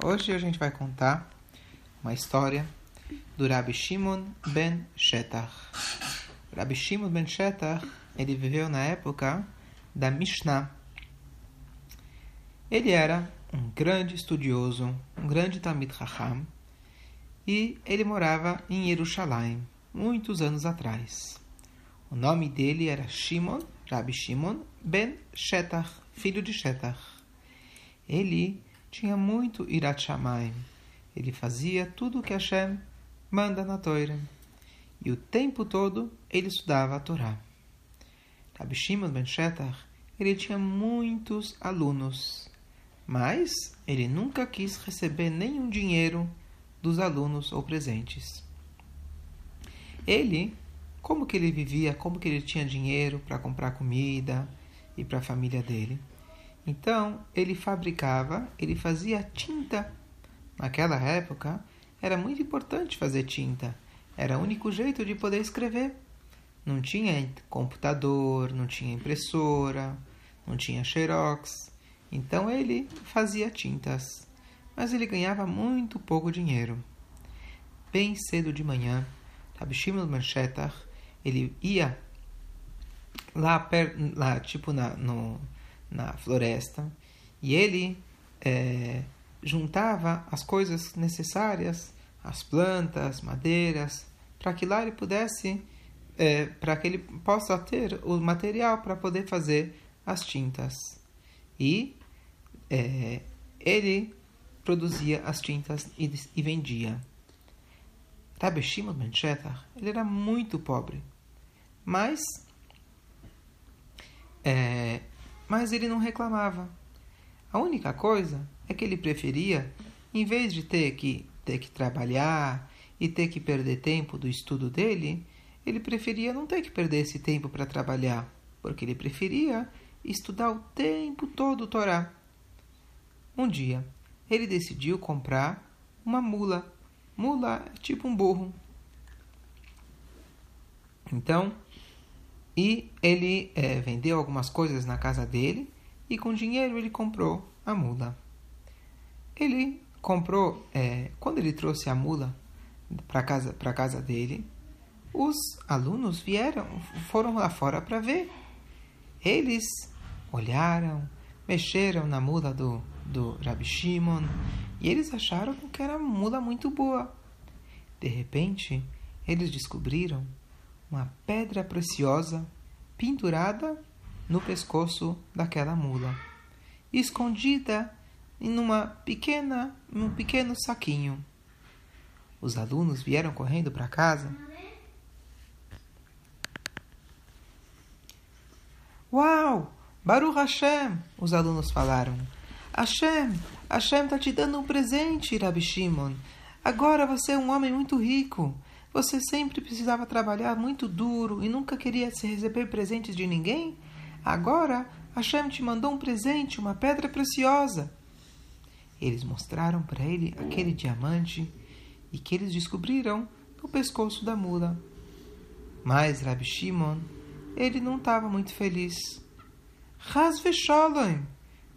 Hoje a gente vai contar uma história do Rabbi Shimon ben Shetach. Rabbi Shimon ben Shetach, ele viveu na época da Mishnah. Ele era um grande estudioso, um grande Talmid Chacham, e ele morava em Jerusalém, muitos anos atrás. O nome dele era Shimon, Rabbi Shimon ben Shetach, filho de Shetach. Ele tinha muito Irat Shamayim. Ele fazia tudo o que Hashem manda na Torá. E o tempo todo ele estudava a Torá. Rabbi Shimon ben Shetach, ele tinha muitos alunos, mas ele nunca quis receber nenhum dinheiro dos alunos ou presentes. Ele, como que ele vivia, como que ele tinha dinheiro para comprar comida e para a família dele? Então, ele fabricava, ele fazia tinta. Naquela época, era muito importante fazer tinta. Era o único jeito de poder escrever. Não tinha computador, não tinha impressora, não tinha xerox. Então ele fazia tintas. Mas ele ganhava muito pouco dinheiro. Bem cedo de manhã, Rabi Shimon Manchetach, ele ia lá, lá tipo na, no, na floresta e ele é, juntava as coisas necessárias, as plantas, madeiras, para que lá ele pudesse, é, para que ele possa ter o material para poder fazer as tintas. E é, ele produzia as tintas e, e vendia. Rabbi Shimon ben ele era muito pobre, mas é, mas ele não reclamava. A única coisa é que ele preferia, em vez de ter que ter que trabalhar e ter que perder tempo do estudo dele, ele preferia não ter que perder esse tempo para trabalhar, porque ele preferia estudar o tempo todo o Torá. Um dia, ele decidiu comprar uma mula. Mula é tipo um burro. Então, e ele é, vendeu algumas coisas na casa dele e com dinheiro ele comprou a mula. Ele comprou, é, quando ele trouxe a mula para casa para casa dele, os alunos vieram, foram lá fora para ver. Eles olharam, mexeram na mula do, do Rabi Shimon e eles acharam que era uma mula muito boa. De repente, eles descobriram uma pedra preciosa pendurada no pescoço daquela mula, escondida em uma pequena, um pequeno saquinho. Os alunos vieram correndo para casa. Uau! Baruch Hashem! Os alunos falaram. Hashem! Hashem está te dando um presente, Rabi Shimon. Agora você é um homem muito rico. Você sempre precisava trabalhar muito duro e nunca queria se receber presentes de ninguém? Agora Hashem te mandou um presente, uma pedra preciosa. Eles mostraram para ele aquele diamante e que eles descobriram no pescoço da mula. Mas Rabi Shimon, ele não estava muito feliz. Rasve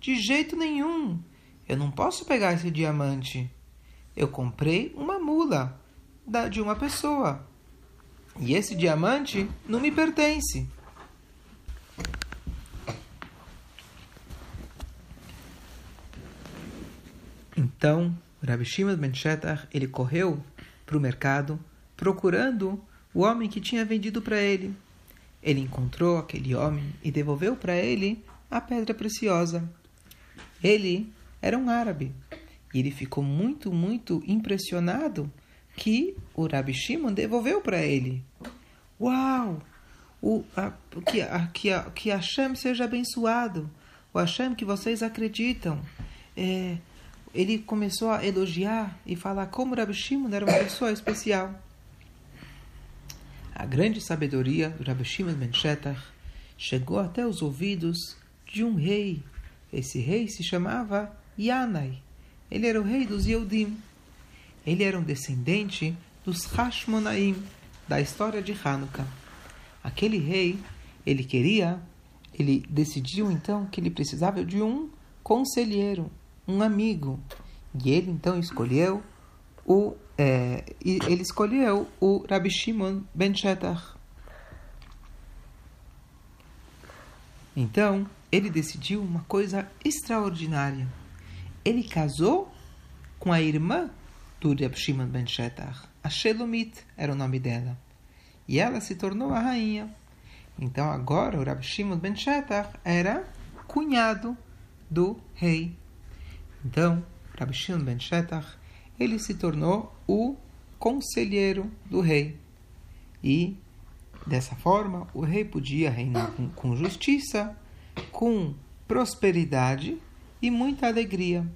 de jeito nenhum. Eu não posso pegar esse diamante. Eu comprei uma mula da, de uma pessoa. E esse diamante não me pertence. Então, Rabbi Shimon ben Shetach, ele correu para o mercado procurando o homem que tinha vendido para ele. Ele encontrou aquele homem e devolveu para ele a pedra preciosa. Ele era um árabe e ele ficou muito, muito impressionado que o Rabi Shimon devolveu para ele. Uau! O, a, que, a, que, a, que Hashem seja abençoado. O Hashem que vocês acreditam. É, ele começou a elogiar e falar como Rabi Shimon era uma pessoa especial. A grande sabedoria do Rabi Shimon ben Shetach chegou até os ouvidos de um rei. Esse rei se chamava Yanai. Ele era o rei dos Yehudim. Ele era um descendente dos Hashmonaim, da história de Hanukkah. Aquele rei, ele queria, ele decidiu então que ele precisava de um conselheiro, um amigo. E ele então escolheu o é, ele escolheu o Rabbi Shimon ben Shetach. Então, ele decidiu uma coisa extraordinária. Ele casou com a irmã do Rabbi Shimon ben Shetach. A Shelomit era o nome dela. E ela se tornou a rainha. Então, agora, o Rabbi Shimon ben Shetach era cunhado do rei. Então, Rabbi Shimon ben Shetach ele se tornou o conselheiro do rei. E, dessa forma, o rei podia reinar com, com justiça, com prosperidade e muita alegria.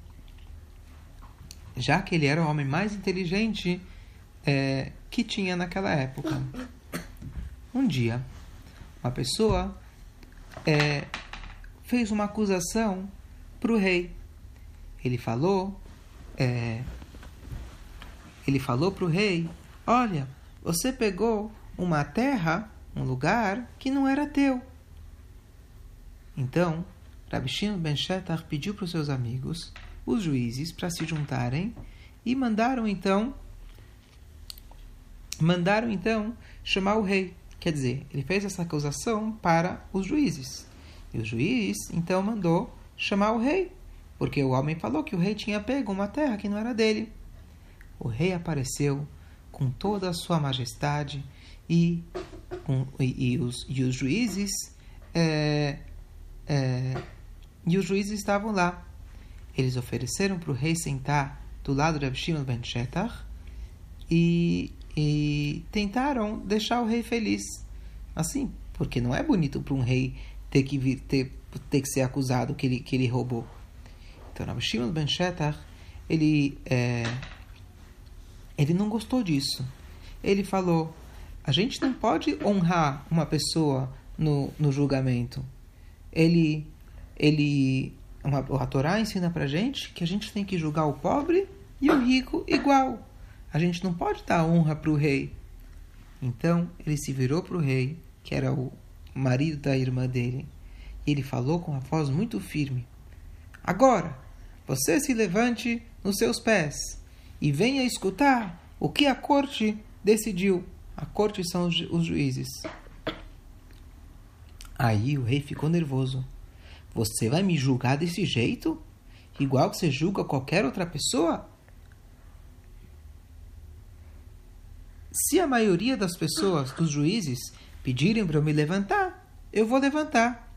Já que ele era o homem mais inteligente é, que tinha naquela época. Um dia, uma pessoa é, fez uma acusação para o rei. Ele falou é, ele falou para o rei: Olha, você pegou uma terra, um lugar que não era teu. Então, Rabi Shimon ben Shetar pediu para os seus amigos, os juízes, para se juntarem e mandaram então mandaram então chamar o rei. Quer dizer, ele fez essa acusação para os juízes. E o juiz então mandou chamar o rei, porque o homem falou que o rei tinha pego uma terra que não era dele o rei apareceu com toda a sua majestade e, com, e, e, os, e os juízes é, é, e os juízes estavam lá. Eles ofereceram para o rei sentar do lado de Abishimon ben Shetar e, e tentaram deixar o rei feliz. Assim, porque não é bonito para um rei ter que vir, ter, ter que ser acusado que ele, que ele roubou. Então, Abishimon ben Shetar, ele é, ele não gostou disso. Ele falou: a gente não pode honrar uma pessoa no, no julgamento. Ele, ele, a Torá ensina para gente que a gente tem que julgar o pobre e o rico igual. A gente não pode dar honra para o rei. Então ele se virou para o rei, que era o marido da irmã dele, e ele falou com uma voz muito firme: Agora, você se levante nos seus pés e venha escutar o que a corte decidiu. A corte são os, os juízes. Aí o rei ficou nervoso. Você vai me julgar desse jeito? Igual que você julga qualquer outra pessoa? Se a maioria das pessoas, dos juízes, pedirem para eu me levantar, eu vou levantar.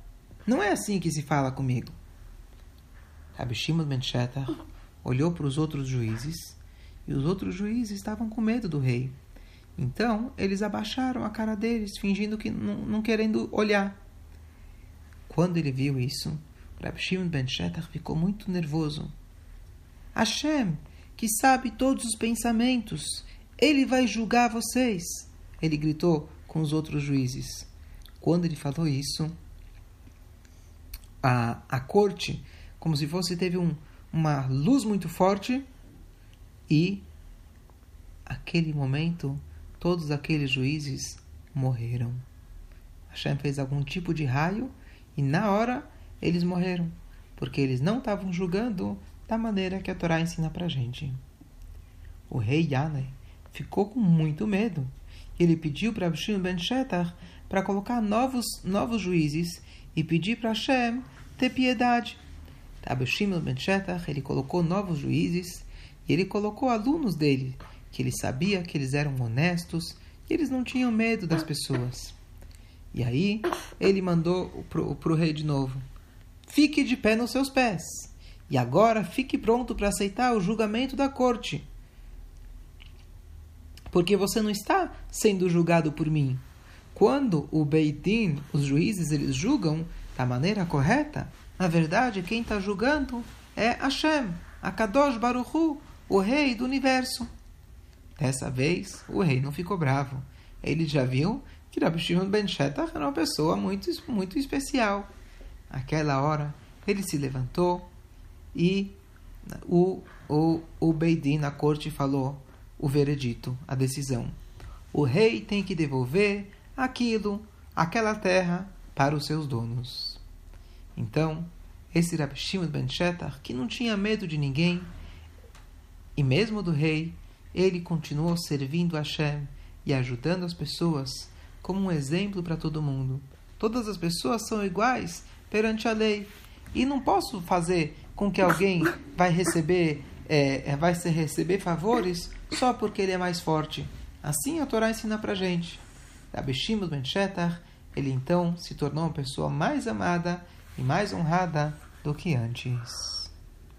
Não é assim que se fala comigo. Rabi Shimon Ben olhou para os outros juízes e os outros juízes estavam com medo do rei. Então, eles abaixaram a cara deles, fingindo que não, não querendo olhar. Quando ele viu isso, Rabbi Shimon ben Shetar ficou muito nervoso. Hashem, que sabe todos os pensamentos, ele vai julgar vocês, ele gritou com os outros juízes. Quando ele falou isso, a, a corte, como se fosse, teve um, uma luz muito forte e, aquele momento, todos aqueles juízes morreram. Hashem fez algum tipo de raio e, na hora, eles morreram, porque eles não estavam julgando da maneira que a Torá ensina para gente. O rei Yanai ficou com muito medo. Ele pediu para Abishim ben Shetar para colocar novos, novos juízes e pedir para Hashem ter piedade. Abishim ben Shetar ele colocou novos juízes e ele colocou alunos dele, que ele sabia que eles eram honestos e eles não tinham medo das pessoas. E aí ele mandou para o rei de novo: Fique de pé nos seus pés. E agora fique pronto para aceitar o julgamento da corte. Porque você não está sendo julgado por mim. Quando o Beitin, os juízes, eles julgam da maneira correta, na verdade quem está julgando é Hashem, Akadosh Baruchu, o rei do universo. Dessa vez, o rei não ficou bravo. Ele já viu que Rabbi Shimon ben Shetach era uma pessoa muito, muito especial. Aquela hora, ele se levantou e o, o, o Beidin, na corte, falou o veredito, a decisão. O rei tem que devolver aquilo, aquela terra, para os seus donos. Então, esse Rabbi Shimon ben Shetach, que não tinha medo de ninguém, E mesmo do rei, ele continuou servindo a Hashem e ajudando as pessoas como um exemplo para todo mundo. Todas as pessoas são iguais perante a lei. E não posso fazer com que alguém vai receber, é, vai se receber favores só porque ele é mais forte. Assim a Torá ensina para gente. Rabbi Shimon ben Shetar, ele então se tornou uma pessoa mais amada e mais honrada do que antes.